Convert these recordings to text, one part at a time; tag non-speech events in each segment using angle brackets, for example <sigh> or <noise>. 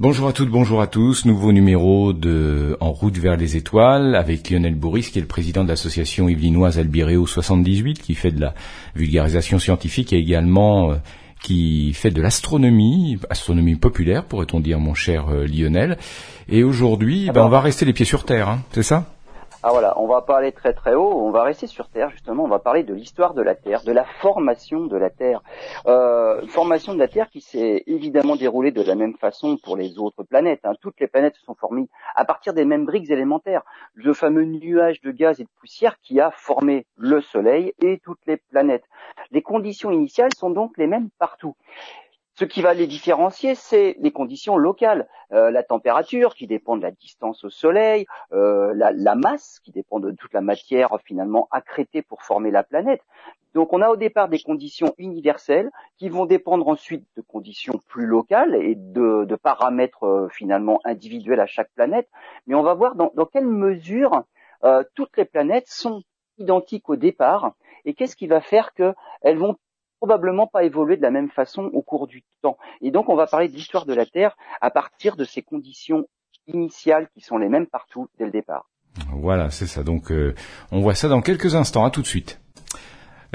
Bonjour à toutes, bonjour à tous. Nouveau numéro de En route vers les étoiles avec Lionel Bourris, qui est le président de l'association yvelinoise Albireo 78, qui fait de la vulgarisation scientifique et également euh, qui fait de l'astronomie, astronomie populaire, pourrait-on dire, mon cher euh, Lionel. Et aujourd'hui, ben, on va rester les pieds sur terre, hein, c'est ça? Ah voilà, on va pas aller très très haut, on va rester sur Terre justement, on va parler de l'histoire de la Terre, de la formation de la Terre. Euh, formation de la Terre qui s'est évidemment déroulée de la même façon pour les autres planètes. Hein. Toutes les planètes se sont formées à partir des mêmes briques élémentaires. Le fameux nuage de gaz et de poussière qui a formé le Soleil et toutes les planètes. Les conditions initiales sont donc les mêmes partout. Ce qui va les différencier, c'est les conditions locales, euh, la température qui dépend de la distance au Soleil, euh, la, masse qui dépend de toute la matière finalement accrétée pour former la planète. Donc on a au départ des conditions universelles qui vont dépendre ensuite de conditions plus locales et de, paramètres euh, finalement individuels à chaque planète. Mais on va voir dans, quelle mesure toutes les planètes sont identiques au départ et qu'est-ce qui va faire qu'elles vont probablement pas évoluer de la même façon au cours du temps. Et donc on va parler de l'histoire de la Terre à partir de ces conditions initiales qui sont les mêmes partout dès le départ. Voilà, c'est ça. Donc euh, on voit ça dans quelques instants. À tout de suite.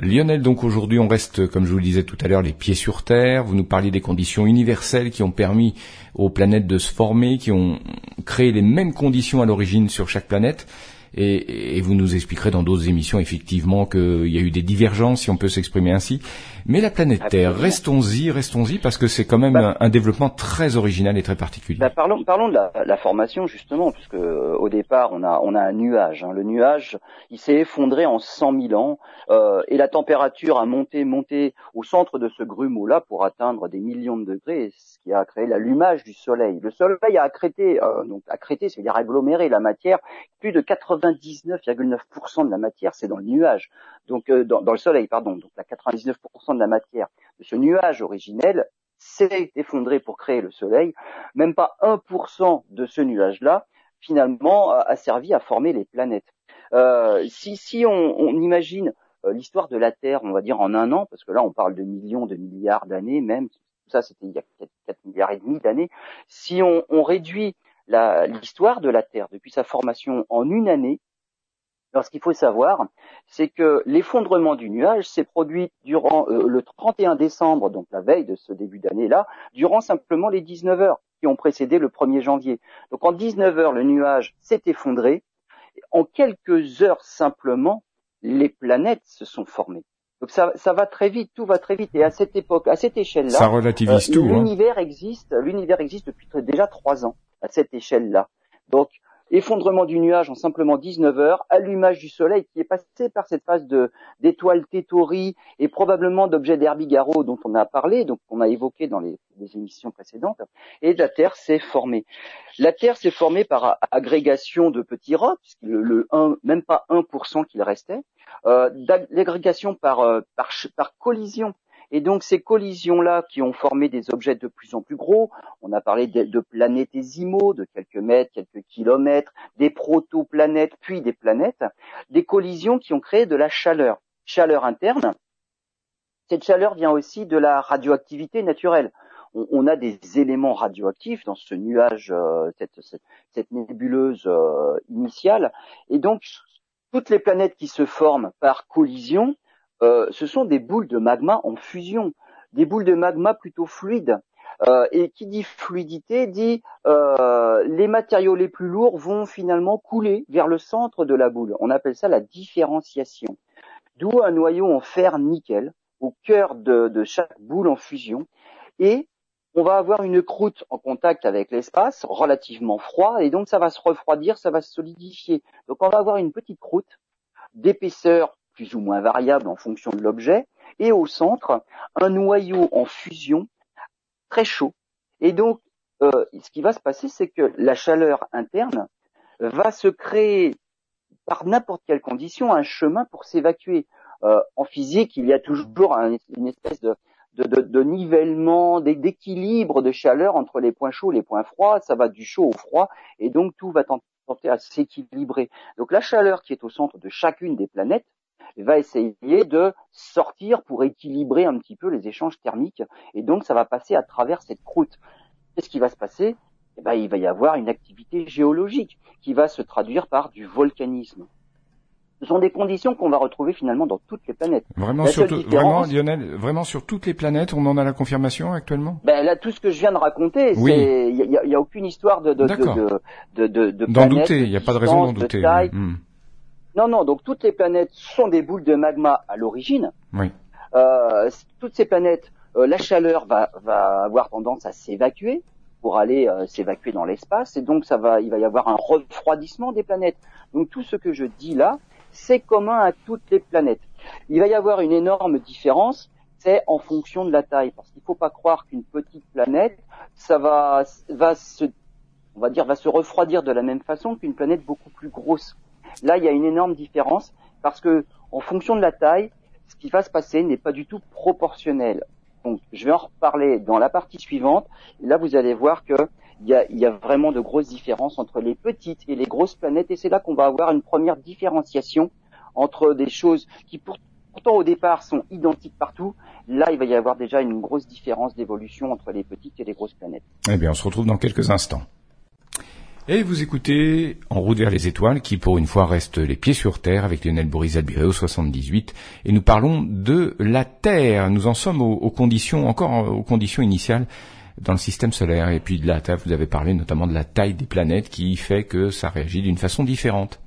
Lionel, donc aujourd'hui on reste, comme je vous le disais tout à l'heure, les pieds sur Terre. Vous nous parliez des conditions universelles qui ont permis aux planètes de se former, qui ont créé les mêmes conditions à l'origine sur chaque planète. Et, et, vous nous expliquerez dans d'autres émissions effectivement qu'il y a eu des divergences, si on peut s'exprimer ainsi. Mais la planète Terre, restons-y, restons-y, parce que c'est quand même bah, un, développement très original et très particulier. Bah, parlons, parlons de la, la, formation justement, puisque euh, au départ on a, on a un nuage. Hein. Le nuage, il s'est effondré en 100 000 ans, euh, et la température a monté, monté au centre de ce grumeau-là pour atteindre des millions de degrés, qui a créé l'allumage du Soleil. Le Soleil a accrété, euh, donc accrété, c'est-à-dire aggloméré la matière. Plus de 99,9% de la matière, c'est dans le nuage, donc euh, dans, le Soleil, pardon. Donc la 99% de la matière de ce nuage originel s'est effondré pour créer le Soleil. Même pas 1% de ce nuage-là, finalement, a, servi à former les planètes. Euh, si, si on, on imagine euh, l'histoire de la Terre, on va dire en un an, parce que là on parle de millions, de milliards d'années même, ça c'était il y a 4, milliards et demi d'années, si on, on réduit l'histoire de la Terre depuis sa formation en une année, alors, ce qu'il faut savoir, c'est que l'effondrement du nuage s'est produit durant euh, le 31 décembre, donc la veille de ce début d'année-là, durant simplement les 19 heures qui ont précédé le 1er janvier. Donc, en 19 heures, le nuage s'est effondré. En quelques heures simplement, les planètes se sont formées. Donc ça, ça, va très vite, tout va très vite. Et à cette époque, à cette échelle-là, ça relativise tout. Hein. L'univers existe, l'univers existe depuis déjà trois ans à cette échelle-là. Donc effondrement du nuage en simplement 19 heures, allumage du soleil qui est passé par cette phase de d'étoiles tétauries et probablement d'objets d'Herbigaro dont on a parlé, donc on a évoqué dans les, émissions précédentes, et la Terre s'est formée. La Terre s'est formée par agrégation de petits rocs, le, le 1, même pas 1% qu'il restait, euh, l'agrégation par, euh, par, par collision et donc ces collisions-là qui ont formé des objets de plus en plus gros, on a parlé de, de planétésimaux de quelques mètres, quelques kilomètres, des protoplanètes, puis des planètes, des collisions qui ont créé de la chaleur, chaleur interne. Cette chaleur vient aussi de la radioactivité naturelle. On, a des éléments radioactifs dans ce nuage, euh, cette, nébuleuse euh, initiale, et donc toutes les planètes qui se forment par collision euh, ce sont des boules de magma en fusion, des boules de magma plutôt fluides. Euh, et qui dit fluidité dit euh, les matériaux les plus lourds vont finalement couler vers le centre de la boule. On appelle ça la différenciation. D'où un noyau en fer nickel au cœur de, de chaque boule en fusion. Et on va avoir une croûte en contact avec l'espace, relativement froid, et donc ça va se refroidir, ça va se solidifier. Donc on va avoir une petite croûte d'épaisseur plus ou moins variable en fonction de l'objet, et au centre, un noyau en fusion très chaud. Et donc, euh, ce qui va se passer, c'est que la chaleur interne va se créer par n'importe quelle condition un chemin pour s'évacuer. Euh, en physique, il y a toujours une espèce de, de, de, de nivellement, d'équilibre de chaleur entre les points chauds et les points froids. Ça va du chaud au froid, et donc tout va tenter à s'équilibrer. Donc la chaleur qui est au centre de chacune des planètes va essayer de sortir pour équilibrer un petit peu les échanges thermiques. Et donc, ça va passer à travers cette croûte. Qu'est-ce qui va se passer eh ben, il va y avoir une activité géologique qui va se traduire par du volcanisme. Ce sont des conditions qu'on va retrouver finalement dans toutes les planètes. Vraiment, sur vraiment, Lionel, vraiment sur toutes les planètes, on en a la confirmation actuellement? Ben là, tout ce que je viens de raconter, il n'y a, y a, aucune histoire de de de, de, de, d'en douter. Il n'y a pas de raison d'en douter. Non, non. Donc toutes les planètes sont des boules de magma à l'origine. Oui. Euh, toutes ces planètes, euh, la chaleur va, va avoir tendance à s'évacuer pour aller euh, s'évacuer dans l'espace, et donc ça va, il va y avoir un refroidissement des planètes. Donc tout ce que je dis là, c'est commun à toutes les planètes. Il va y avoir une énorme différence, c'est en fonction de la taille, parce qu'il ne faut pas croire qu'une petite planète, ça va, va se, on va dire, va se refroidir de la même façon qu'une planète beaucoup plus grosse. Là, il y a une énorme différence, parce que en fonction de la taille, ce qui va se passer n'est pas du tout proportionnel. Donc, je vais en reparler dans la partie suivante. là, vous allez voir que il y a, y a, vraiment de grosses différences entre les petites et les grosses planètes, et c'est là qu'on va avoir une première différenciation entre des choses qui pourtant au départ sont identiques partout. Là, il va y avoir déjà une grosse différence d'évolution entre les petites et les grosses planètes. Eh bien, on se retrouve dans quelques instants. Et vous écoutez En route vers les étoiles, qui pour une fois reste les pieds sur Terre avec Lionel Boris Albireo 78. Et nous parlons de la Terre. Nous en sommes aux conditions, encore aux conditions initiales dans le système solaire. Et puis de la vous avez parlé notamment de la taille des planètes qui fait que ça réagit d'une façon différente.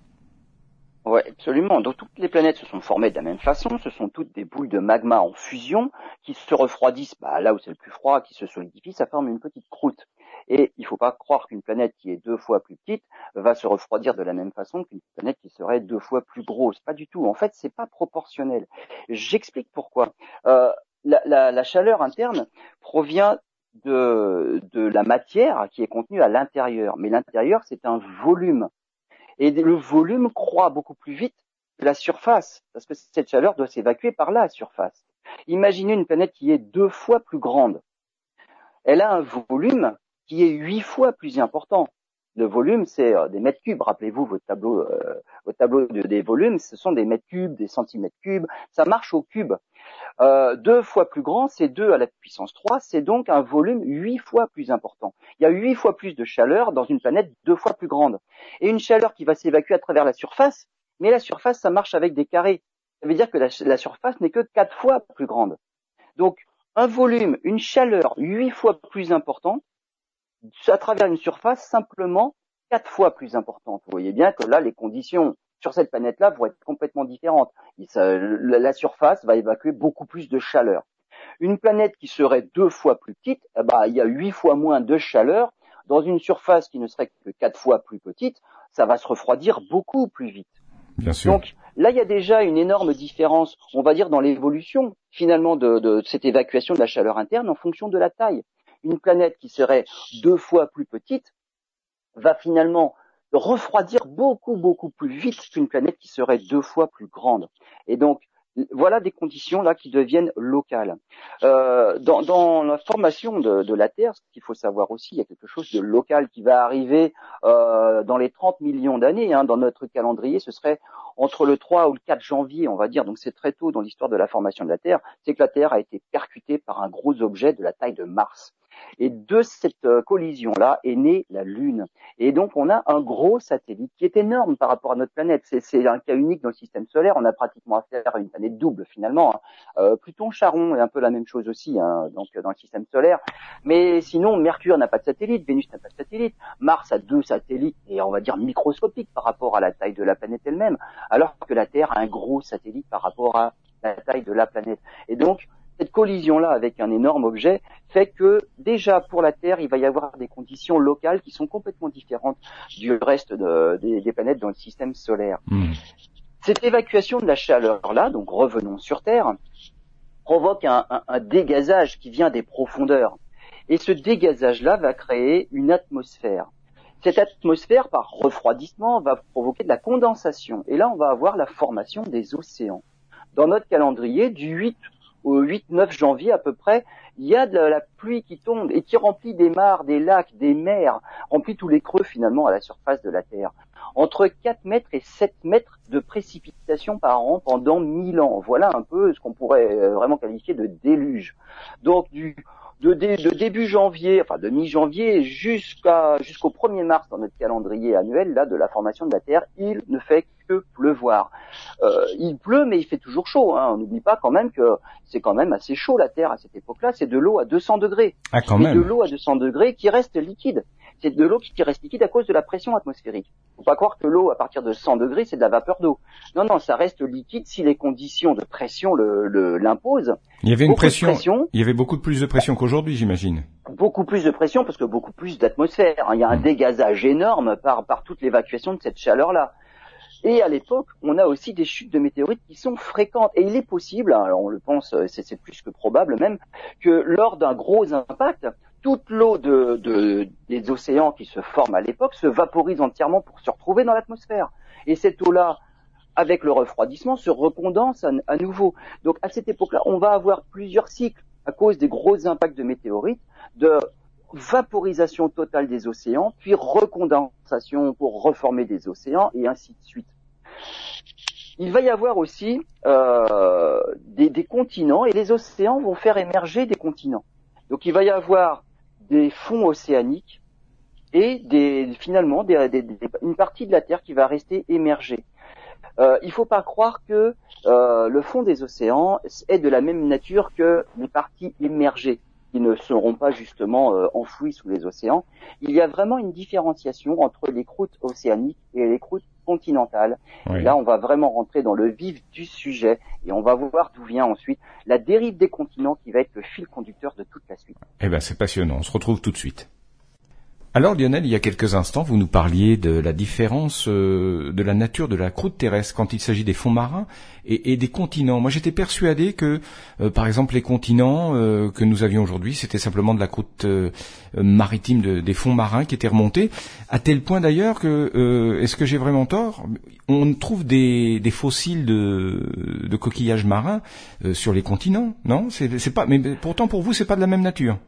Oui, absolument. Donc toutes les planètes se sont formées de la même façon. Ce sont toutes des boules de magma en fusion qui se refroidissent bah, là où c'est le plus froid, qui se solidifient, ça forme une petite croûte. Et il ne faut pas croire qu'une planète qui est deux fois plus petite va se refroidir de la même façon qu'une planète qui serait deux fois plus grosse. Pas du tout. En fait, c'est pas proportionnel. J'explique pourquoi. Euh, la, la, la, chaleur interne provient de, de la matière qui est contenue à l'intérieur. Mais l'intérieur, c'est un volume. Et le volume croît beaucoup plus vite que la surface, parce que cette chaleur doit s'évacuer par la surface. Imaginez une planète qui est deux fois plus grande. Elle a un volume qui est huit fois plus important. Le volume, c'est euh, des mètres cubes. Rappelez-vous votre tableau, euh, votre tableau des volumes, ce sont des mètres cubes, des centimètres cubes. Ça marche au cube. Euh, deux fois plus grand, c'est 2 à la puissance 3, c'est donc un volume huit fois plus important. Il y a huit fois plus de chaleur dans une planète deux fois plus grande. Et une chaleur qui va s'évacuer à travers la surface, mais la surface, ça marche avec des carrés. Ça veut dire que la, la surface n'est que quatre fois plus grande. Donc, un volume, une chaleur huit fois plus importante, à travers une surface simplement quatre fois plus importante. Vous voyez bien que là, les conditions sur cette planète-là vont être complètement différentes. la surface va évacuer beaucoup plus de chaleur. Une planète qui serait deux fois plus petite, eh ben, il y a huit fois moins de chaleur. Dans une surface qui ne serait que quatre fois plus petite, ça va se refroidir beaucoup plus vite. Bien sûr. Donc là, il y a déjà une énorme différence, on va dire, dans l'évolution finalement de, de cette évacuation de la chaleur interne en fonction de la taille. Une planète qui serait deux fois plus petite va finalement refroidir beaucoup, beaucoup plus vite qu'une planète qui serait deux fois plus grande. Et donc, voilà des conditions là qui deviennent locales. Euh, dans, la formation de, de, la Terre, ce qu'il faut savoir aussi, il y a quelque chose de local qui va arriver euh, dans les 30 millions d'années. Hein, dans notre calendrier, ce serait entre le 3 ou le 4 janvier, on va dire. Donc c'est très tôt dans l'histoire de la formation de la Terre. C'est que la Terre a été percutée par un gros objet de la taille de Mars. Et de cette euh, collision-là est née la Lune. Et donc on a un gros satellite qui est énorme par rapport à notre planète. C'est un cas unique dans le système solaire. On a pratiquement affaire à une planète double finalement. Hein. Euh, Pluton, Charon est un peu la même chose aussi hein, donc dans le système solaire. Mais sinon, Mercure n'a pas de satellite, Vénus n'a pas de satellite, Mars a deux satellites et on va dire microscopiques par rapport à la taille de la planète elle-même, alors que la Terre a un gros satellite par rapport à la taille de la planète. Et donc cette collision-là avec un énorme objet fait que déjà pour la Terre, il va y avoir des conditions locales qui sont complètement différentes du reste des, planètes dans le système solaire. Hmm. Cette évacuation de la chaleur-là, donc revenons sur Terre, provoque un, un dégazage qui vient des profondeurs. Et ce dégazage-là va créer une atmosphère. Cette atmosphère, par refroidissement, va provoquer de la condensation. Et là, on va avoir la formation des océans. Dans notre calendrier, du 8 au 8-9 janvier à peu près, il y a de la pluie qui tombe et qui remplit des mares, des lacs, des mers, remplit tous les creux finalement à la surface de la Terre. Entre 4 mètres et 7 mètres de précipitation par an pendant 1000 ans. Voilà un peu ce qu'on pourrait euh, vraiment qualifier de déluge. Donc du de, début janvier, enfin de mi-janvier jusqu'à jusqu'au 1er mars dans notre calendrier annuel là de la formation de la Terre, il ne fait que pleuvoir. Euh, il pleut, mais il fait toujours chaud. Hein. On n'oublie pas quand même que c'est quand même assez chaud la Terre à cette époque-là. C'est de l'eau à 200 degrés. Ah, quand même. de l'eau à 200 degrés qui reste liquide c'est de l'eau qui reste liquide à cause de la pression atmosphérique. Faut pas croire que l'eau à partir de 100 degrés c'est de la vapeur d'eau. Non, non, ça reste liquide si les conditions de pression l'imposent. il y avait une pression, Il y avait beaucoup plus de pression qu'aujourd'hui, j'imagine. Beaucoup plus de pression parce que beaucoup plus d'atmosphère. Il y a un hmm. dégazage énorme par par toute l'évacuation de cette chaleur-là. Et à l'époque, on a aussi des chutes de météorites qui sont fréquentes. Et il est possible, alors on le pense, c'est plus que probable même, que lors d'un gros impact, toute l'eau de, des océans qui se forment à l'époque se vaporise entièrement pour se retrouver dans l'atmosphère. Et cette eau-là, avec le refroidissement, se recondense à, nouveau. Donc à cette époque-là, on va avoir plusieurs cycles à cause des gros impacts de météorites, de vaporisation totale des océans, puis recondensation pour reformer des océans, et ainsi de suite. Il va y avoir aussi euh, des continents, et les océans vont faire émerger des continents. Donc il va y avoir des fonds océaniques et des, finalement une partie de la Terre qui va rester émergée. Euh, il ne faut pas croire que euh, le fond des océans est de la même nature que les parties émergées qui ne seront pas justement euh, enfouies sous les océans. Il y a vraiment une différenciation entre les croûtes océaniques et les croûtes continentales. là, on va vraiment rentrer dans le vif du sujet et on va voir d'où vient ensuite la dérive des continents qui va être le fil conducteur de toute la suite. Eh ben, c'est passionnant. On se retrouve tout de suite. Alors Lionel, il y a quelques instants, vous nous parliez de la différence euh, de la nature de la croûte terrestre quand il s'agit des fonds marins et, des continents. Moi, j'étais persuadé que, euh, par exemple, les continents euh, que nous avions aujourd'hui, c'était simplement de la croûte maritime des fonds marins qui étaient remontés, à tel point d'ailleurs que, est-ce que j'ai vraiment tort? On trouve des, fossiles de, de, coquillages marins sur les continents, non? C'est pas. Mais pourtant, pour vous, c'est pas de la même nature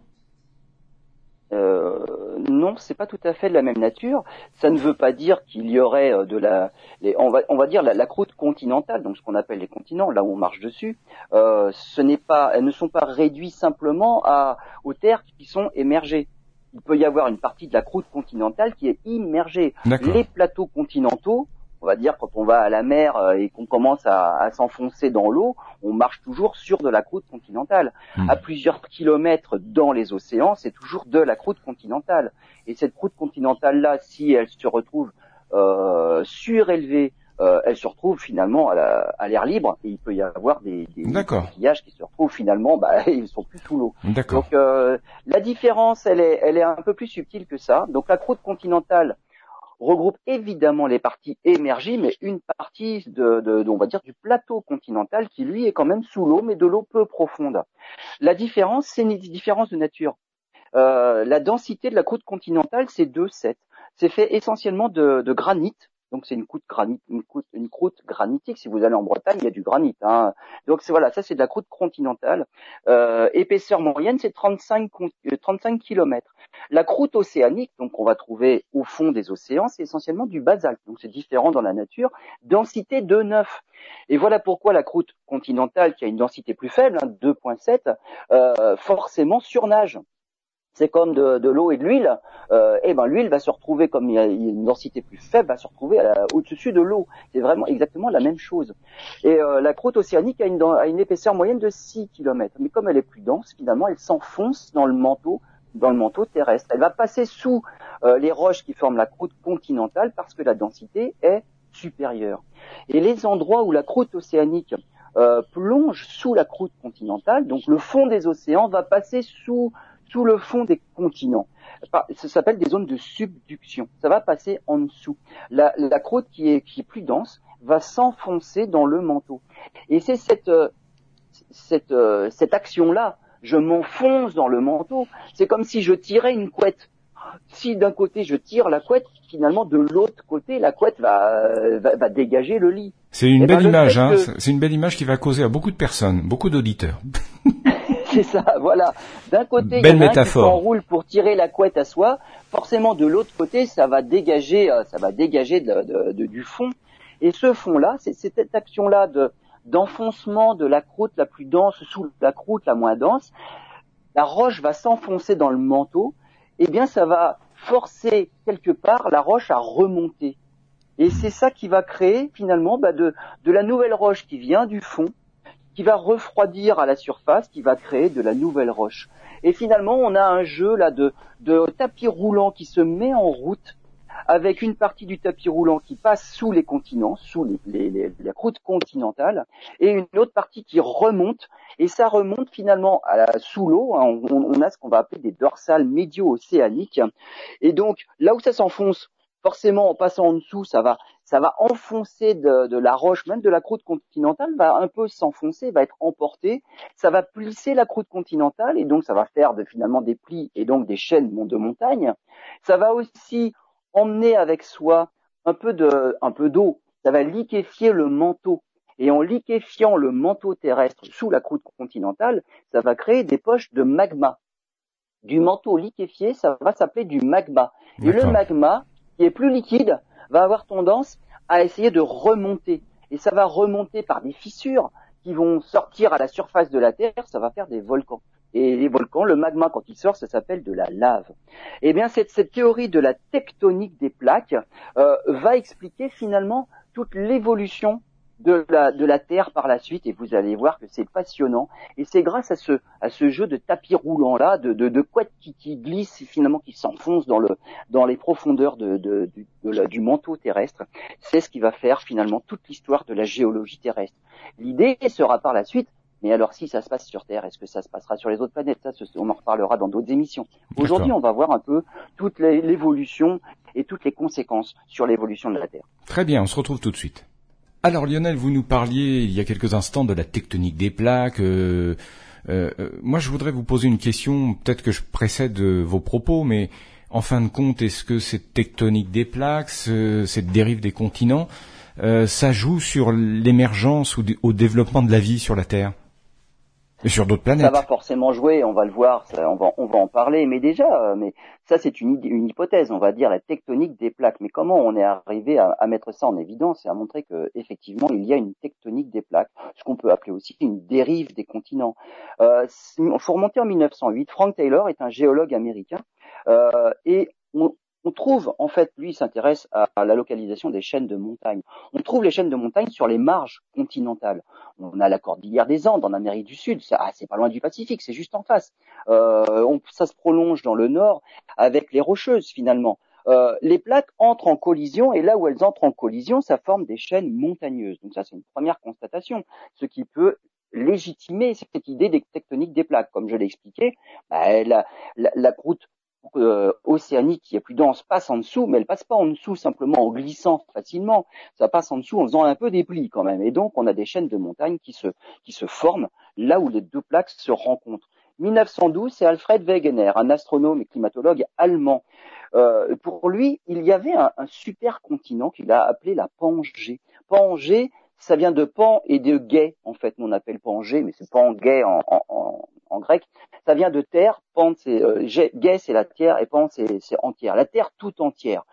non, c'est pas tout à fait de la même nature. Ça ne veut pas dire qu'il y aurait euh, de la, on va, on va dire la, croûte continentale, donc ce qu'on appelle les continents, là où on marche dessus. Euh, ce n'est pas, elles ne sont pas réduites simplement à, aux terres qui sont émergées. Il peut y avoir une partie de la croûte continentale qui est immergée. Les plateaux continentaux on va dire quand on va à la mer euh, et qu'on commence à, s'enfoncer dans l'eau, on marche toujours sur de la croûte continentale. Hmm. À plusieurs kilomètres dans les océans, c'est toujours de la croûte continentale. Et cette croûte continentale là, si elle se retrouve euh, surélevée, euh, elle se retrouve finalement à l'air libre et il peut y avoir des, des coquillages qui se retrouvent finalement, bah, <laughs> ils sont plus sous l'eau. Donc euh, la différence, elle est, elle est un peu plus subtile que ça. Donc la croûte continentale, regroupe évidemment les parties émergées, mais une partie de, on va dire du plateau continental qui lui est quand même sous l'eau, mais de l'eau peu profonde. La différence, c'est une différence de nature. Euh, la densité de la croûte continentale, c'est 2,7. C'est fait essentiellement de, de granit, donc c'est une croûte une une croûte granitique. Si vous allez en Bretagne, il y a du granit. Hein. Donc voilà, ça c'est de la croûte continentale. Euh, épaisseur moyenne, c'est 35 35 km. La croûte océanique, donc on va trouver au fond des océans, c'est essentiellement du basalte. Donc c'est différent dans la nature. Densité de 9. Et voilà pourquoi la croûte continentale, qui a une densité plus faible, 2,7, hein, euh, forcément surnage c'est comme de, l'eau et de l'huile, euh, et eh ben l'huile va se retrouver comme il y a une densité plus faible, va se retrouver au-dessus de l'eau. C'est vraiment exactement la même chose. Et euh, la croûte océanique a une, a une, épaisseur moyenne de 6 km, mais comme elle est plus dense, finalement, elle s'enfonce dans le manteau dans le manteau terrestre. Elle va passer sous euh, les roches qui forment la croûte continentale parce que la densité est supérieure. Et les endroits où la croûte océanique euh, plonge sous la croûte continentale, donc le fond des océans va passer sous sous le fond des continents. Ça s'appelle des zones de subduction. Ça va passer en dessous. La, croûte qui est, qui est plus dense va s'enfoncer dans le manteau. Et c'est cette, euh, cette, euh, cette action-là, je m'enfonce dans le manteau. C'est comme si je tirais une couette. Si d'un côté je tire la couette, finalement de l'autre côté la couette va, va, dégager le lit. C'est une eh belle ben, image, hein. C'est une belle image qui va causer à beaucoup de personnes, beaucoup d'auditeurs. <laughs> <laughs> C'est ça, voilà. D'un côté, Belle il y en a un qui s'enroule pour tirer la couette à soi. Forcément, de l'autre côté, ça va dégager, euh, ça va dégager de- de- de- du fond. Et ce fond-là, c'est c'est cette action-là de d'enfoncement de la croûte la plus dense sous la croûte la moins dense. La roche va s'enfoncer dans le manteau. Eh bien, ça va forcer quelque part la roche à remonter. Et c'est ça qui va créer finalement bah, de, de la nouvelle roche qui vient du fond, qui va refroidir à la surface, qui va créer de la nouvelle roche. Et finalement, on a un jeu là de, de tapis roulant qui se met en route avec une partie du tapis roulant qui passe sous les continents, sous les, les, les, les routes continentales, et une autre partie qui remonte, et ça remonte finalement à la, sous l'eau. hein. on, on a ce qu'on va appeler des dorsales médio-océaniques, et donc là où ça s'enfonce, forcément en passant en dessous, ça va, ça va enfoncer de, de la roche, même de la croûte continentale, va un peu s'enfoncer, va être emporté, ça va plisser la croûte continentale, et donc ça va faire de, finalement des plis et donc des chaînes de montagne. Ça va aussi emmener avec soi un peu de, un peu d'eau. Ça va liquéfier le manteau. Et en liquéfiant le manteau terrestre sous la croûte continentale, ça va créer des poches de magma. Du manteau liquéfié, ça va s'appeler du magma. Et le magma, qui est plus liquide, va avoir tendance à essayer de remonter. Et ça va remonter par des fissures qui vont sortir à la surface de la Terre, ça va faire des volcans. Et les volcans, le magma, quand il sort, ça s'appelle de la lave. Eh bien, cette, cette théorie de la tectonique des plaques euh, va expliquer finalement toute l'évolution de la, de la Terre par la suite, et vous allez voir que c'est passionnant. Et c'est grâce à ce, à ce jeu de tapis roulant là, de, de, de couettes qui, qui glissent finalement qui s'enfoncent dans, le, dans les profondeurs de, de, du, de la- du manteau terrestre, c'est ce qui va faire finalement toute l'histoire de la géologie terrestre. L'idée sera par la suite mais alors, si ça se passe sur Terre, est-ce que ça se passera sur les autres planètes? Ça, on en reparlera dans d'autres émissions. Aujourd'hui, on va voir un peu toute l'évolution et toutes les conséquences sur l'évolution de la Terre. Très bien, on se retrouve tout de suite. Alors Lionel, vous nous parliez il y a quelques instants de la tectonique des plaques. euh, euh, euh, moi, je voudrais vous poser une question. Peut-être que je précède euh, vos propos, mais en fin de compte, est-ce que cette tectonique des plaques, ce- cette dérive des continents, euh, ça joue sur l'émergence ou au développement de la vie sur la Terre? Et sur d'autres Ça planètes va forcément jouer, on va le voir, ça, on, va, on va en parler, mais déjà, euh, mais ça c'est une, hypothèse, on va dire la tectonique des plaques. Mais comment on est arrivé à, à mettre ça en évidence et à montrer que effectivement il y a une tectonique des plaques, ce qu'on peut appeler aussi une dérive des continents. Euh, Il faut remonter en 1908. Frank Taylor est un géologue américain euh, et on, on trouve, en fait, lui, s'intéresse à, la localisation des chaînes de montagnes. On trouve les chaînes de montagnes sur les marges continentales. On a la cordillère des Andes en Amérique du Sud, ah, c'est pas loin du Pacifique, c'est juste en face. Euh, ça se prolonge dans le nord avec les rocheuses finalement. Euh, les plaques entrent en collision et là où elles entrent en collision, ça forme des chaînes montagneuses. Donc ça, c'est une première constatation, ce qui peut légitimer cette idée des tectoniques des plaques. Comme je l'ai expliqué, bah, la croûte euh, océanique qui est plus dense passe en dessous, mais elle passe pas en dessous simplement en glissant facilement. Ça passe en dessous en faisant un peu des plis quand même. Et donc on a des chaînes de montagnes qui se qui se forment là où les deux plaques se rencontrent. 1912, c'est Alfred Wegener, un astronome et climatologue allemand. Euh, pour lui, il y avait un, un supercontinent qu'il a appelé la Pangée. Pangée, ça vient de pan et de gay, en fait, on appelle Pangée, mais c'est Pangée en, en, en, en grec. Ça vient de terre, pan c'est euh, gay c'est la terre et pan c'est entière. La terre tout entière.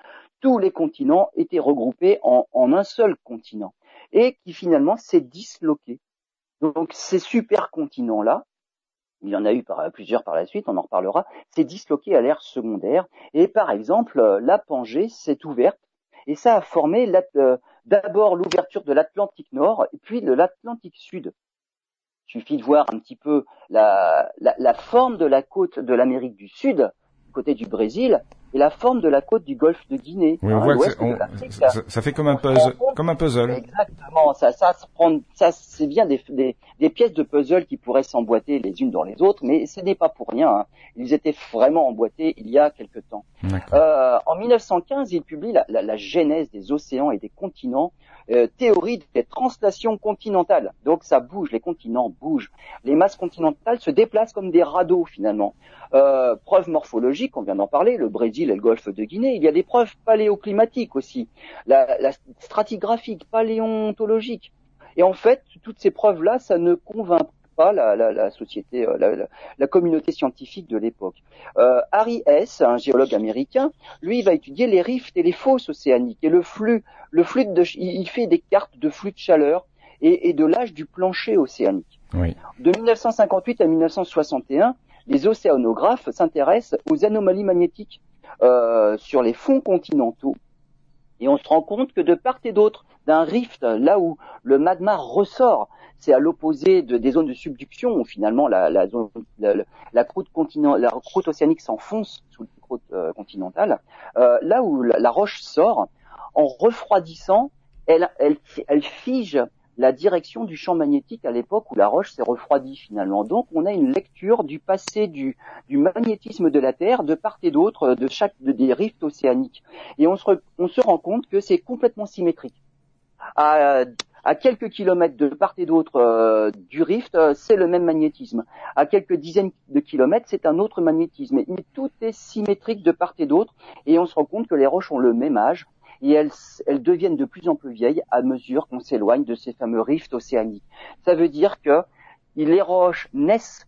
Tous les continents étaient regroupés en, un seul continent et qui finalement s'est disloqué. Donc ces supercontinents-là, il y en a eu plusieurs par la suite, on en reparlera, s'est disloqué à l'ère secondaire. Et par exemple, euh, la Pangée s'est ouverte et ça a formé euh, d'abord l'ouverture de l'Atlantique Nord et puis de l'Atlantique Sud. Il suffit de voir un petit peu la, la, forme de la côte de l'Amérique du Sud, côté du Brésil, et la forme de la côte du golfe de Guinée. Oui, on hein, voit que on- l'Afrique. ça, ça fait comme un puzzle, comme un puzzle. Exactement, ça, ça se prend, ça, c'est bien des, des, des pièces de puzzle qui pourraient s'emboîter les unes dans les autres, mais ce n'est pas pour rien. hein. Ils étaient vraiment emboîtés il y a quelque temps. Euh, en 1915, il publie la, la, la genèse des océans et des continents, euh, théorie des translations continentales. Donc ça bouge, les continents bougent. Les masses continentales se déplacent comme des radeaux finalement. Euh, preuve morphologique, on vient d'en parler, le Brésil et le golfe de Guinée. Il y a des preuves paléoclimatiques aussi, la, la stratigraphique, paléontologique. Et en fait, toutes ces preuves-là, ça ne convainc pas la, société, euh, la, communauté scientifique de l'époque. Euh, Harry S, un géologue américain, lui, va étudier les rifts et les fosses océaniques et le flux, le flux de, il fait des cartes de flux de chaleur et, de l'âge du plancher océanique. De 1958 à 1961, les océanographes s'intéressent aux anomalies magnétiques euh, sur les fonds continentaux. Et on se rend compte que de part et d'autre d'un rift, là où le magma ressort, c'est à l'opposé de, des zones de subduction où finalement la, la, croûte, continent, la croûte océanique s'enfonce sous la croûte euh, continentale, euh, là où la, roche sort, en refroidissant, elle, elle, elle fige la direction du champ magnétique à l'époque où la roche s'est refroidie finalement. Donc on a une lecture du passé du, magnétisme de la Terre de part et d'autre de chaque des rifts océaniques. Et on se, rend compte que c'est complètement symétrique. À, à, quelques kilomètres de part et d'autre euh, du rift, euh, c'est le même magnétisme. À quelques dizaines de kilomètres, c'est un autre magnétisme. Mais tout est symétrique de part et d'autre, et on se rend compte que les roches ont le même âge, et elles, deviennent de plus en plus vieilles à mesure qu'on s'éloigne de ces fameux rifts océaniques. Ça veut dire que les roches naissent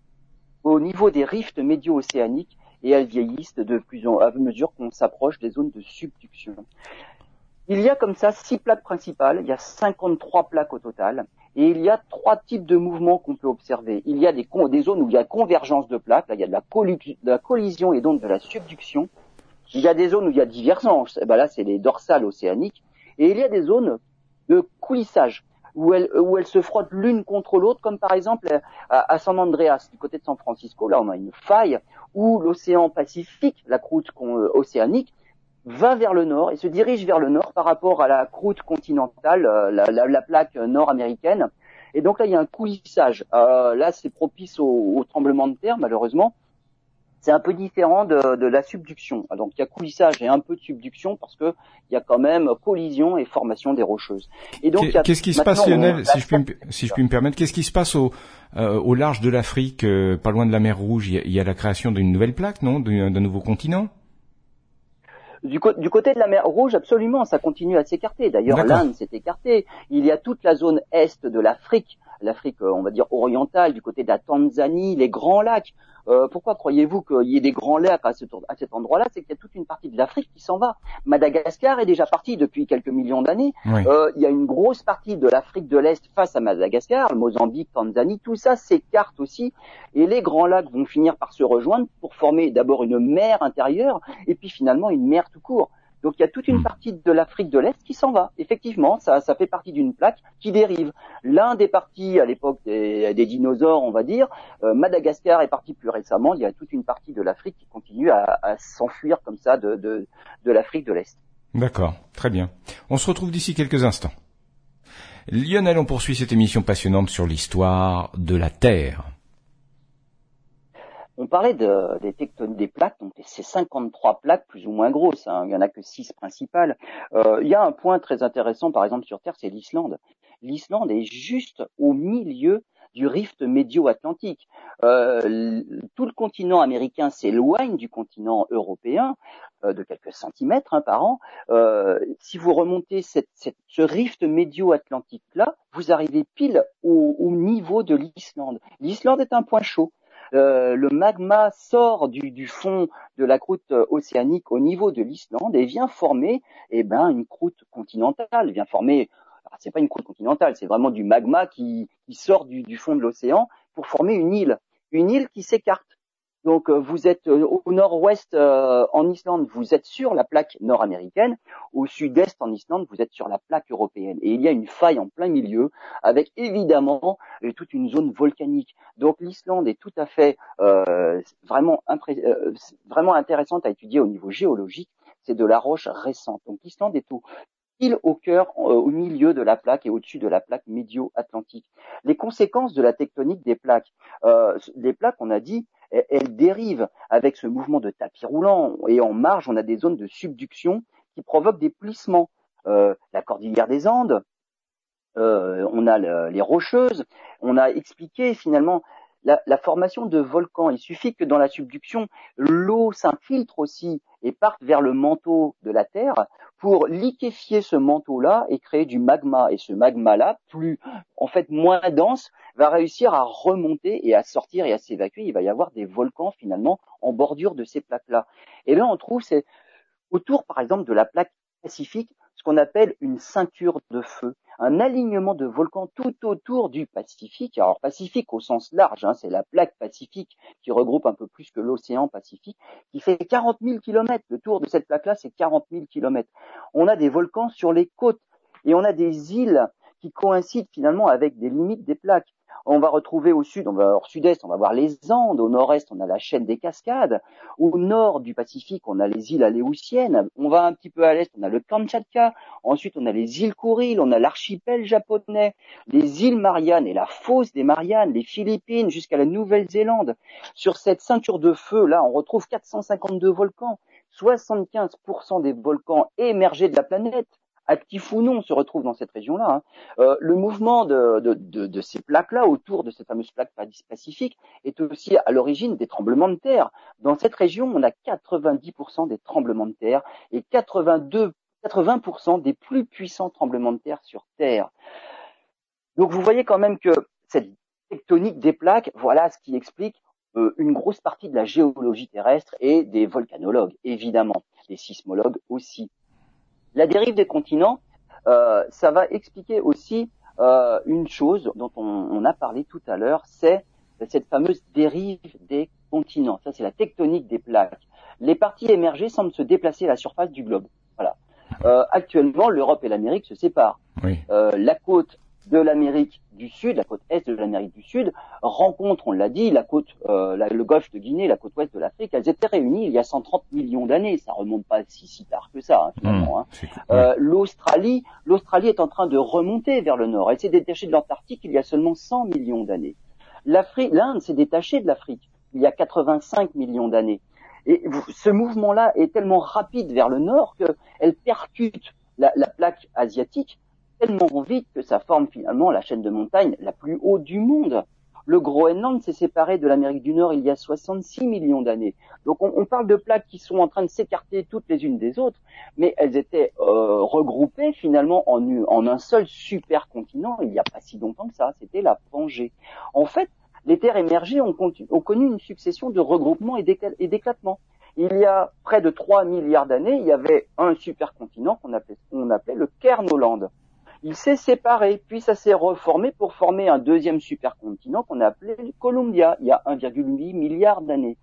au niveau des rifts médio-océaniques et elles vieillissent de plus en à mesure qu'on s'approche des zones de subduction. Il y a comme ça six plaques principales, il y a 53 plaques au total, et il y a trois types de mouvements qu'on peut observer. Il y a des, zones où il y a convergence de plaques, là il y a de la collision et donc de la subduction, il y a des zones où il y a divergence, eh ben là c'est les dorsales océaniques, et il y a des zones de coulissage où elles, où elles se frottent l'une contre l'autre, comme par exemple à, San Andreas, du côté de San Francisco, là on a une faille où l'océan Pacifique, la croûte euh, océanique, va vers le nord et se dirige vers le nord par rapport à la croûte continentale, euh, la, la, plaque nord-américaine. Et donc là, il y a un coulissage. Euh, là, c'est propice au, tremblement de terre, malheureusement c'est un peu différent de, de, la subduction. Donc il y a coulissage et un peu de subduction parce que il y a quand même collision et formation des rocheuses. Et donc qu'est-ce qui se passe, Lionel, si je, puis me, si je puis me permettre, qu'est-ce qui se passe au, euh, au large de l'Afrique, euh, pas loin de la mer Rouge? Il y a, la création d'une nouvelle plaque, non, d'un nouveau continent? Du, du, côté de la mer Rouge, absolument, ça continue à s'écarter. D'ailleurs, l'Inde s'est écartée. Il y a toute la zone est de l'Afrique, l'Afrique, euh, on va dire orientale, du côté de la Tanzanie, les grands lacs. Euh, pourquoi croyez-vous qu'il y ait des grands lacs à, cet endroit-là? C'est qu'il y a toute une partie de l'Afrique qui s'en va. Madagascar est déjà parti depuis quelques millions d'années. Euh, il y a une grosse partie de l'Afrique de l'Est face à Madagascar, Mozambique, Tanzanie, tout ça s'écarte aussi. Et les grands lacs vont finir par se rejoindre pour former d'abord une mer intérieure et puis finalement une mer tout court. Donc il y a toute une hmm. partie de l'Afrique de l'Est qui s'en va. Effectivement, ça, ça fait partie d'une plaque qui dérive. L'un des partis à l'époque des, dinosaures, on va dire, euh, Madagascar est parti plus récemment. Il y a toute une partie de l'Afrique qui continue à, s'enfuir comme ça de, de, de l'Afrique de l'Est. D'accord, très bien. On se retrouve d'ici quelques instants. Lionel, on poursuit cette émission passionnante sur l'histoire de la Terre. On parlait de, des tectoniques des plaques, donc ces 53 plaques plus ou moins grosses, hein, il y en a que 6 principales. Euh, il y a un point très intéressant, par exemple sur Terre, c'est l'Islande. L'Islande est juste au milieu du rift médio-atlantique. Euh, tout le continent américain s'éloigne du continent européen euh, de quelques centimètres hein, par an. Si vous remontez ce rift médio-atlantique-là, vous arrivez pile au niveau de l'Islande. L'Islande est un point chaud. Euh, le magma sort du, fond de la croûte océanique au niveau de l'Islande et vient former eh ben, une croûte continentale, vient former c'est pas une croûte continentale, c'est vraiment du magma qui, sort du, fond de l'océan pour former une île, une île qui s'écarte. Donc euh, vous êtes euh, au nord-ouest euh, en Islande, vous êtes sur la plaque nord-américaine, au sud-est en Islande, vous êtes sur la plaque européenne. Et il y a une faille en plein milieu, avec évidemment toute une zone volcanique. Donc l'Islande est tout à fait vraiment, vraiment intéressante à étudier au niveau géologique. C'est de la roche récente. Donc l'Islande est au pile au cœur, au milieu de la plaque et au-dessus de la plaque médio-atlantique. Les conséquences de la tectonique des plaques. Euh, plaques, on a dit, elles dérivent avec ce mouvement de tapis roulant et en marge, on a des zones de subduction qui provoquent des plissements. Euh, la cordillère des Andes, euh, on a les rocheuses, on a expliqué finalement la, formation de volcans. Il suffit que dans la subduction, l'eau s'infiltre aussi et parte vers le manteau de la Terre pour liquéfier ce manteau-là et créer du magma. Et ce magma-là, plus, en fait, moins dense, va réussir à remonter et à sortir et à s'évacuer. Il va y avoir des volcans, finalement, en bordure de ces plaques-là. Et là, on trouve, c'est autour, par exemple, de la plaque pacifique, ce qu'on appelle une ceinture de feu un alignement de volcans tout autour du Pacifique. Alors Pacifique au sens large, hein, c'est la plaque Pacifique qui regroupe un peu plus que l'océan Pacifique, qui fait 40 000 kilomètres. Le tour de cette plaque-là, c'est 40 000 kilomètres. On a des volcans sur les côtes et on a des îles qui coïncident finalement avec des limites des plaques. On va retrouver au sud, on va au sud-est, on va voir les Andes. Au nord-est, on a la chaîne des Cascades. Au nord du Pacifique, on a les îles aléoutiennes. On va un petit peu à l'est, on a le Kamtchatka. Ensuite, on a les îles Kouriles, on a l'archipel japonais, les îles Mariannes et la fosse des Mariannes, les Philippines jusqu'à la Nouvelle-Zélande. Sur cette ceinture de feu, là, on retrouve 452 volcans. 75% des volcans émergés de la planète actif ou non, se retrouve dans cette région-là. Hein. Euh, le mouvement de, de, ces plaques-là autour de cette fameuse plaque pacifique est aussi à l'origine des tremblements de terre. Dans cette région, on a 90% des tremblements de terre et 82, 80% des plus puissants tremblements de terre sur Terre. Donc vous voyez quand même que cette tectonique des plaques, voilà ce qui explique euh, une grosse partie de la géologie terrestre et des volcanologues, évidemment, des sismologues aussi. La dérive des continents, euh, ça va expliquer aussi euh, une chose dont on, a parlé tout à l'heure, c'est cette fameuse dérive des continents. Ça, c'est la tectonique des plaques. Les parties émergées semblent se déplacer à la surface du globe. Voilà. Euh, actuellement, l'Europe et l'Amérique se séparent. la côte de l'Amérique du Sud, la côte est de l'Amérique du Sud, rencontre, on l'a dit, la côte, euh, le golfe de Guinée, la côte ouest de l'Afrique, elles étaient réunies il y a 130 millions d'années. Ça remonte pas si si tard que ça, hein, finalement. Mmh, hein. Euh, L'Australie, l'Australie est en train de remonter vers le nord. Elle s'est détachée de l'Antarctique il y a seulement 100 millions d'années. L'Afrique, l'Inde s'est détachée de l'Afrique il y a 85 millions d'années. Et ce mouvement-là est tellement rapide vers le nord qu'elle percute la, la plaque asiatique tellement vite que ça forme finalement la chaîne de montagne la plus haute du monde. Le Groenland s'est séparé de l'Amérique du Nord il y a 66 millions d'années. Donc on, parle de plaques qui sont en train de s'écarter toutes les unes des autres, mais elles étaient euh, regroupées finalement en, en un seul supercontinent il n'y a pas si longtemps que ça. C'était la Pangée. En fait, les terres émergées ont, ont connu une succession de regroupements et d'éclatements. Il y a près de 3 milliards d'années, il y avait un supercontinent qu'on appelait, appelait le Kernoland il s'est séparé, puis ça s'est reformé pour former un deuxième supercontinent qu'on a appelé Columbia, il y a 1,8 milliard d'années.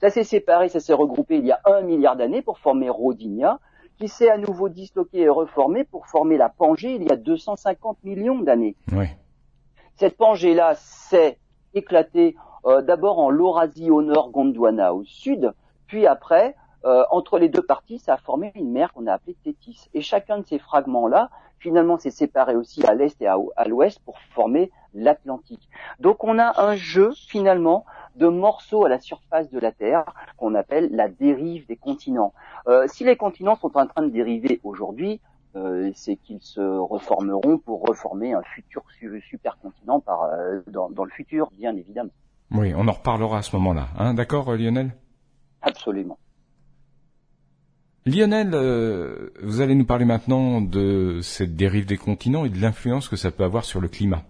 Ça s'est séparé, ça s'est regroupé il y a 1 milliard d'années pour former Rodinia, qui s'est à nouveau disloqué et reformé pour former la Pangée il y a 250 millions d'années. Cette Pangée-là s'est éclatée euh, d'abord en Laurasie au nord, Gondwana au sud, puis après, euh, entre les deux parties, ça a formé une mer qu'on a appelée Tétis. Et chacun de ces fragments-là finalement c'est séparé aussi à l'est et à, l'ouest pour former l'Atlantique. Donc on a un jeu finalement de morceaux à la surface de la Terre qu'on appelle la dérive des continents. Euh, si les continents sont en train de dériver aujourd'hui, euh, c'est qu'ils se reformeront pour reformer un futur supercontinent par, euh, dans, dans, le futur, bien évidemment. Oui, on en reparlera à ce moment-là. Hein, D'accord, Lionel? Absolument. Lionel, euh, vous allez nous parler maintenant de cette dérive des continents et de l'influence que ça peut avoir sur le climat.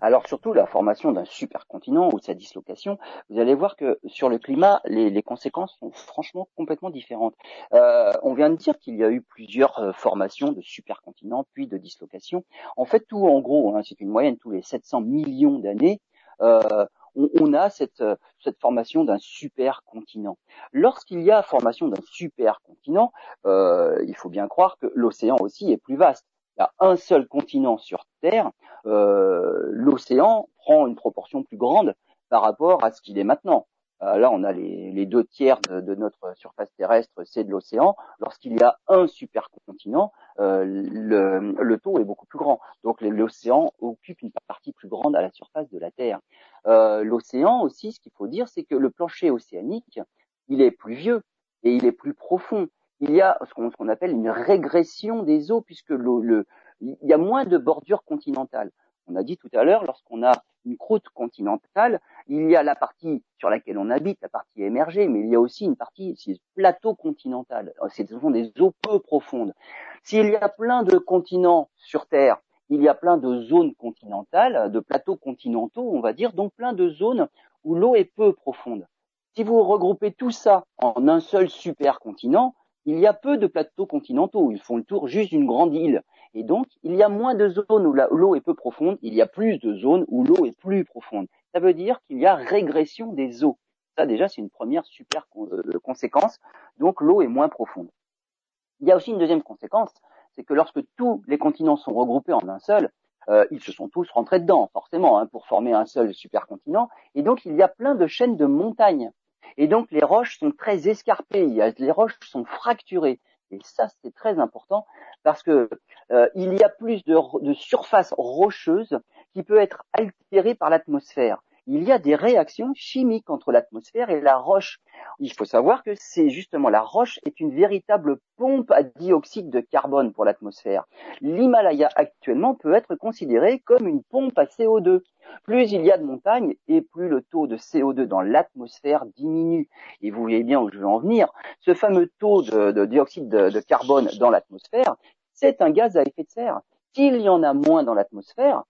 Alors surtout la formation d'un supercontinent ou sa dislocation, vous allez voir que sur le climat, les, conséquences sont franchement complètement différentes. Euh, on vient de dire qu'il y a eu plusieurs euh, formations de supercontinents puis de dislocations. En fait, tout en gros, hein, c'est une moyenne tous les 700 millions d'années. Euh, on, a cette, cette formation d'un supercontinent. Lorsqu'il y a formation d'un supercontinent, euh, il faut bien croire que l'océan aussi est plus vaste. Il y a un seul continent sur Terre, euh, l'océan prend une proportion plus grande par rapport à ce qu'il est maintenant. Euh, là, on a les, deux tiers de, notre surface terrestre, c'est de l'océan. Lorsqu'il y a un supercontinent, euh, le, taux est beaucoup plus grand. Donc l'océan occupe une partie plus grande à la surface de la Terre. Euh, l'océan aussi, ce qu'il faut dire, c'est que le plancher océanique, il est plus vieux et il est plus profond. Il y a ce qu'on appelle une régression des eaux puisque il y a moins de bordures continentales. On a dit tout à l'heure, lorsqu'on a une croûte continentale, Il y a la partie sur laquelle on habite, la partie émergée, mais il y a aussi une partie, c'est plateau continental. Ce sont des eaux peu profondes. S'il y a plein de continents sur Terre, il y a plein de zones continentales, de plateaux continentaux, on va dire, donc plein de zones où l'eau est peu profonde. Si vous regroupez tout ça en un seul supercontinent, il y a peu de plateaux continentaux. Ils font le tour juste d'une grande île. Et donc, il y a moins de zones où l'eau est peu profonde, il y a plus de zones où l'eau est plus profonde. Ça veut dire qu'il y a régression des eaux. Ça, déjà, c'est une première super euh, conséquence. Donc, l'eau est moins profonde. Il y a aussi une deuxième conséquence, c'est que lorsque tous les continents sont regroupés en un seul, euh, ils se sont tous rentrés dedans, forcément, hein, pour former un seul supercontinent. Et donc, il y a plein de chaînes de montagnes. Et donc, les roches sont très escarpées, les roches sont fracturées. Et ça, c'est très important parce que euh, il y a plus de, de surface rocheuse qui peut être altérée par l'atmosphère il y a des réactions chimiques entre l'atmosphère et la roche. Il faut savoir que c'est justement la roche est une véritable pompe à dioxyde de carbone pour l'atmosphère. L'Himalaya actuellement peut être considéré comme une pompe à CO2. Plus il y a de montagnes et plus le taux de CO2 dans l'atmosphère diminue. Et vous voyez bien où je veux en venir. Ce fameux taux de, dioxyde de, de carbone dans l'atmosphère, c'est un gaz à effet de serre. S'il y en a moins dans l'atmosphère,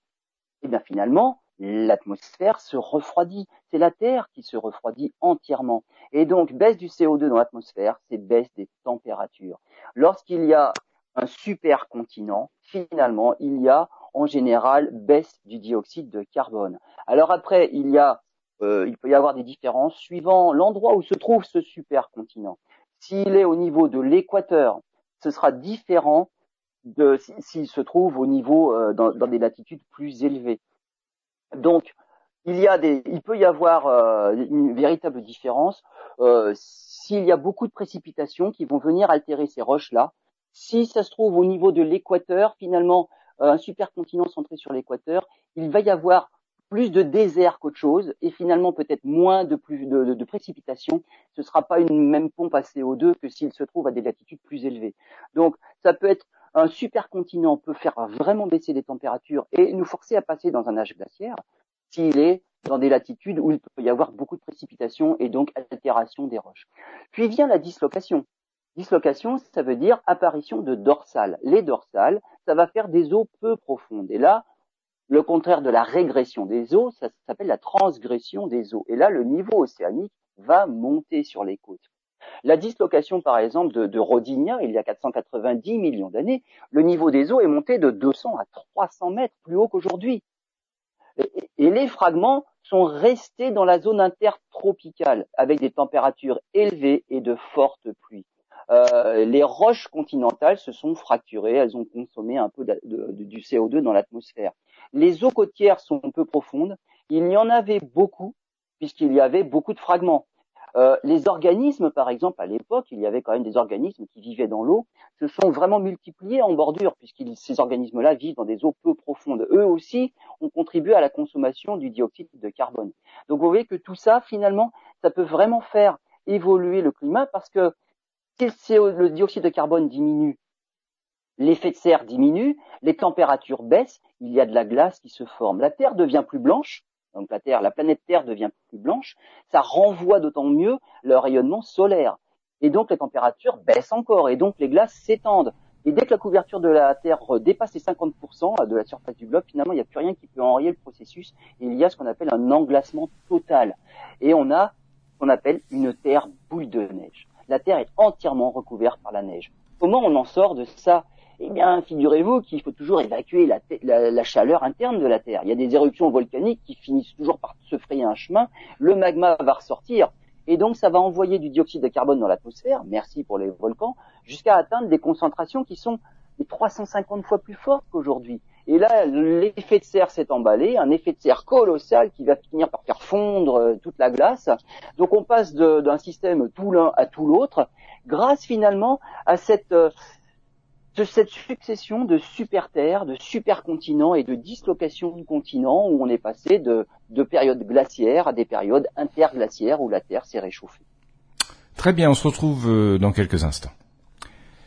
eh bien finalement, l'atmosphère se refroidit. C'est la Terre qui se refroidit entièrement. Et donc, baisse du CO2 dans l'atmosphère, c'est baisse des températures. Lorsqu'il y a un supercontinent, finalement, il y a en général baisse du dioxyde de carbone. Alors après, il y a, euh, il peut y avoir des différences suivant l'endroit où se trouve ce supercontinent. S'il est au niveau de l'équateur, ce sera différent de s'il se trouve au niveau euh, dans, des latitudes plus élevées. Donc, il y a des, il peut y avoir euh, une véritable différence euh, s'il y a beaucoup de précipitations qui vont venir altérer ces roches-là. Si ça se trouve au niveau de l'équateur, finalement, euh, un supercontinent centré sur l'équateur, il va y avoir plus de désert qu'autre chose et finalement peut-être moins de, plus, de, de, précipitations. Ce ne sera pas une même pompe à CO2 que s'il se trouve à des latitudes plus élevées. Donc ça peut être un supercontinent peut faire vraiment baisser les températures et nous forcer à passer dans un âge glaciaire s'il est dans des latitudes où il peut y avoir beaucoup de précipitations et donc altération des roches. Puis vient la dislocation. Dislocation, ça veut dire apparition de dorsales. Les dorsales, ça va faire des eaux peu profondes. Et là, le contraire de la régression des eaux, ça s'appelle la transgression des eaux. Et là, le niveau océanique va monter sur les côtes. La dislocation, par exemple, de, de Rodinia, il y a 490 millions d'années, le niveau des eaux est monté de 200 à 300 mètres plus haut qu'aujourd'hui. Et, les fragments sont restés dans la zone intertropicale, avec des températures élevées et de fortes pluies. Euh, les roches continentales se sont fracturées, elles ont consommé un peu du CO2 dans l'atmosphère. Les eaux côtières sont peu profondes, il y en avait beaucoup, puisqu'il y avait beaucoup de fragments. Euh, les organismes, par exemple, à l'époque, il y avait quand même des organismes qui vivaient dans l'eau, se sont vraiment multipliés en bordure, puisque ces organismes-là vivent dans des eaux peu profondes. Eux aussi ont contribué à la consommation du dioxyde de carbone. Donc vous voyez que tout ça, finalement, ça peut vraiment faire évoluer le climat, parce que si le dioxyde de carbone diminue, l'effet de serre diminue, les températures baissent, il y a de la glace qui se forme. La Terre devient plus blanche, donc la Terre, la planète Terre devient plus blanche, ça renvoie d'autant mieux le rayonnement solaire. Et donc les températures baissent encore, et donc les glaces s'étendent. Et dès que la couverture de la Terre dépasse les 50% de la surface du globe, finalement, il n'y a plus rien qui peut enrayer le processus. Il y a ce qu'on appelle un englacement total. Et on a ce qu'on appelle une Terre boule de neige. La Terre est entièrement recouverte par la neige. Comment on en sort de ça? Eh bien, figurez-vous qu'il faut toujours évacuer la, chaleur interne de la Terre. Il y a des éruptions volcaniques qui finissent toujours par se frayer un chemin. Le magma va ressortir. Et donc, ça va envoyer du dioxyde de carbone dans l'atmosphère, merci pour les volcans, jusqu'à atteindre des concentrations qui sont 350 fois plus fortes qu'aujourd'hui. Et là, l'effet de serre s'est emballé, un effet de serre colossal qui va finir par faire fondre euh, toute la glace. Donc on passe d'un système tout l'un à tout l'autre, grâce finalement à cette, euh, de cette succession de super-terres, de super-continents et de dislocations de continents où on est passé de, de périodes glaciaires à des périodes interglaciaires où la Terre s'est réchauffée. Très bien, on se retrouve euh, dans quelques instants.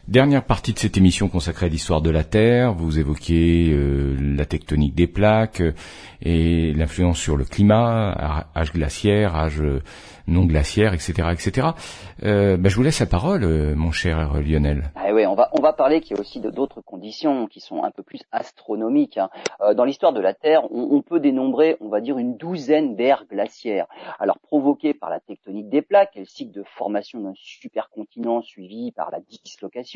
Dernière partie de cette émission consacrée à l'histoire de la Terre. Vous évoquez euh, la tectonique des plaques euh, et l'influence sur le climat, âge glaciaire, âge non glaciaire, etc., etc. Euh, bah, je vous laisse la parole, euh, mon cher Lionel. Ah oui, on va on va parler qu'il y a aussi d'autres conditions qui sont un peu plus astronomiques. Hein. Euh, dans l'histoire de la Terre, on, peut dénombrer, on va dire, une douzaine d'ères glaciaires. Alors provoquées par la tectonique des plaques, le cycle de formation d'un supercontinent suivi par la dislocation,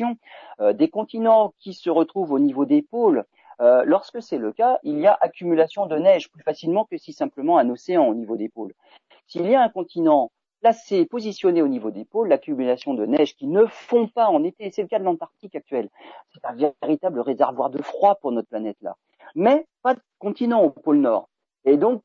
euh, des continents qui se retrouvent au niveau des pôles. Euh, lorsque c'est le cas, il y a accumulation de neige plus facilement que si simplement un océan au niveau des pôles. S'il y a un continent placé, positionné au niveau des pôles, l'accumulation de neige qui ne fond pas en été, c'est le cas de l'Antarctique actuel, c'est un véritable réservoir de froid pour notre planète là. Mais pas de continent au pôle nord. Et donc,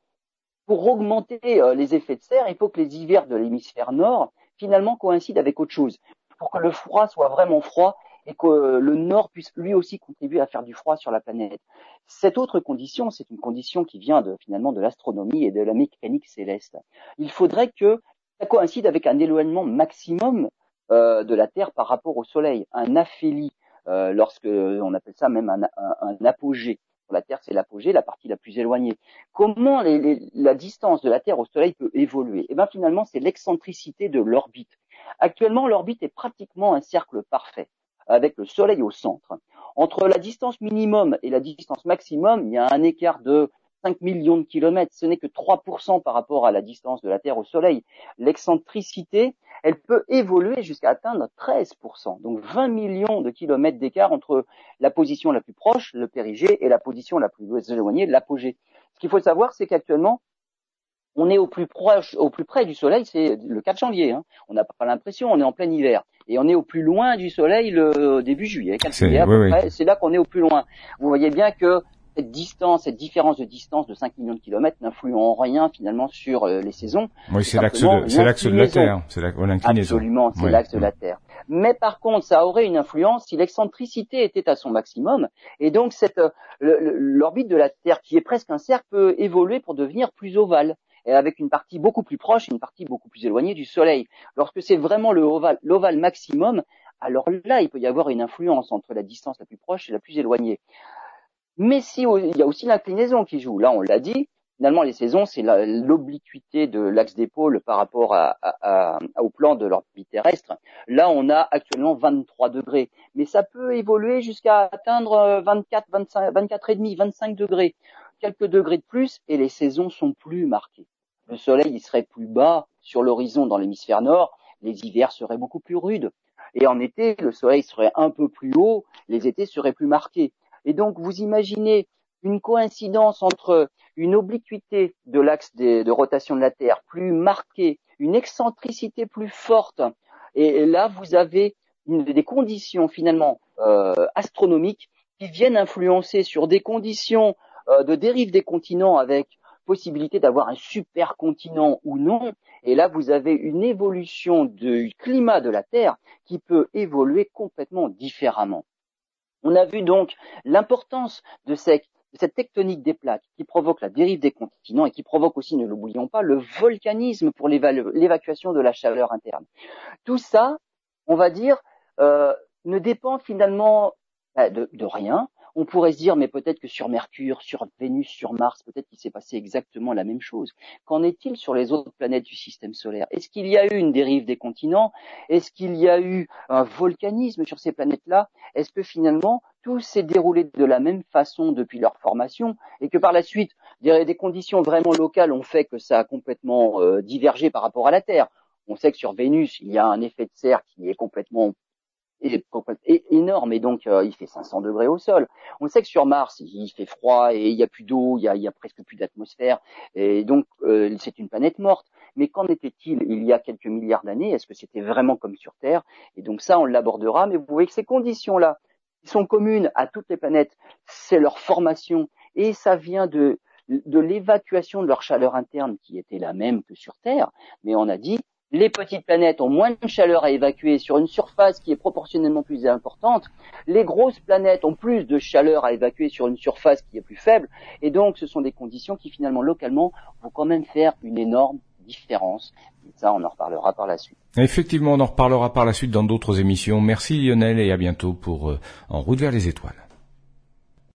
pour augmenter euh, les effets de serre, il faut que les hivers de l'hémisphère nord finalement coïncident avec autre chose. Pour que le froid soit vraiment froid, et que le Nord puisse lui aussi contribuer à faire du froid sur la planète. Cette autre condition, c'est une condition qui vient de, finalement de l'astronomie et de la mécanique céleste. Il faudrait que ça coïncide avec un éloignement maximum euh, de la Terre par rapport au Soleil, un aphélie, euh, lorsque on appelle ça même un, un, apogée. La Terre, c'est l'apogée, la partie la plus éloignée. Comment la distance de la Terre au Soleil peut évoluer? Eh bien, finalement, c'est l'excentricité de l'orbite. Actuellement, l'orbite est pratiquement un cercle parfait avec le Soleil au centre. Entre la distance minimum et la distance maximum, il y a un écart de 5 millions de kilomètres. Ce n'est que 3% par rapport à la distance de la Terre au Soleil. L'excentricité, elle peut évoluer jusqu'à atteindre 13%. Donc 20 millions de kilomètres d'écart entre la position la plus proche, le périgée, et la position la plus éloignée, l'apogée. Ce qu'il faut savoir, c'est qu'actuellement, on est au plus proche, au plus près du Soleil, c'est le 4 janvier. Hein. On n'a pas l'impression, on est en plein hiver. Et on est au plus loin du Soleil le début juillet. C'est là qu'on est au plus loin. Vous voyez bien que cette distance, cette différence de distance de 5 millions de kilomètres n'influe en rien finalement sur euh, les saisons. Oui, c'est l'axe de, c'est l'axe de la Terre, c'est l'inclinaison. Absolument, c'est l'axe de la Terre. Mais par contre, ça aurait une influence si l'excentricité était à son maximum, et donc cette euh, l'orbite de la Terre, qui est presque un cercle, peut évoluer pour devenir plus ovale et avec une partie beaucoup plus proche et une partie beaucoup plus éloignée du Soleil. Lorsque c'est vraiment le l'ovale maximum, alors là, il peut y avoir une influence entre la distance la plus proche et la plus éloignée. Mais si il y a aussi l'inclinaison qui joue. Là, on l'a dit. Finalement, les saisons, c'est l'obliquité de l'axe d'épaule par rapport au plan de l'orbite terrestre. Là, on a actuellement 23 degrés, mais ça peut évoluer jusqu'à atteindre 24, 25, 24 et demi, 25 degrés. Quelques degrés de plus et les saisons sont plus marquées le soleil il serait plus bas sur l'horizon dans l'hémisphère nord, les hivers seraient beaucoup plus rudes. Et en été, le soleil serait un peu plus haut, les étés seraient plus marqués. Et donc, vous imaginez une coïncidence entre une obliquité de l'axe de, rotation de la Terre plus marquée, une excentricité plus forte, et là, vous avez des conditions finalement euh, astronomiques qui viennent influencer sur des conditions euh, de dérive des continents avec possibilité d'avoir un super continent ou non. Et là, vous avez une évolution du climat de la Terre qui peut évoluer complètement différemment. On a vu donc l'importance de cette, tectonique des plaques qui provoque la dérive des continents et qui provoque aussi, ne l'oublions pas, le volcanisme pour l'évacuation de la chaleur interne. Tout ça, on va dire, euh, ne dépend finalement bah, de, de rien, on pourrait se dire, mais peut-être que sur Mercure, sur Vénus, sur Mars, peut-être qu'il s'est passé exactement la même chose. Qu'en est-il sur les autres planètes du système solaire? Est-ce qu'il y a eu une dérive des continents? Est-ce qu'il y a eu un volcanisme sur ces planètes-là? Est-ce que finalement tout s'est déroulé de la même façon depuis leur formation et que par la suite, des conditions vraiment locales ont fait que ça a complètement euh, divergé par rapport à la Terre? On sait que sur Vénus, il y a un effet de serre qui est complètement énorme et donc euh, il fait 500 degrés au sol. On sait que sur Mars il fait froid et il y a plus d'eau, il y a, a presque plus d'atmosphère et donc euh, c'est une planète morte. Mais qu'en était-il il y a quelques milliards d'années? Est-ce que c'était vraiment comme sur Terre? Et donc ça on l'abordera. Mais vous voyez que ces conditions-là, qui sont communes à toutes les planètes, c'est leur formation et ça vient de de l'évacuation de leur chaleur interne qui était la même que sur Terre. Mais on a dit les petites planètes ont moins de chaleur à évacuer sur une surface qui est proportionnellement plus importante, les grosses planètes ont plus de chaleur à évacuer sur une surface qui est plus faible, et donc ce sont des conditions qui finalement localement vont quand même faire une énorme différence ça, on en reparlera par la suite. Effectivement, on en reparlera par la suite dans d'autres émissions. Merci Lionel et à bientôt pour En route vers les étoiles.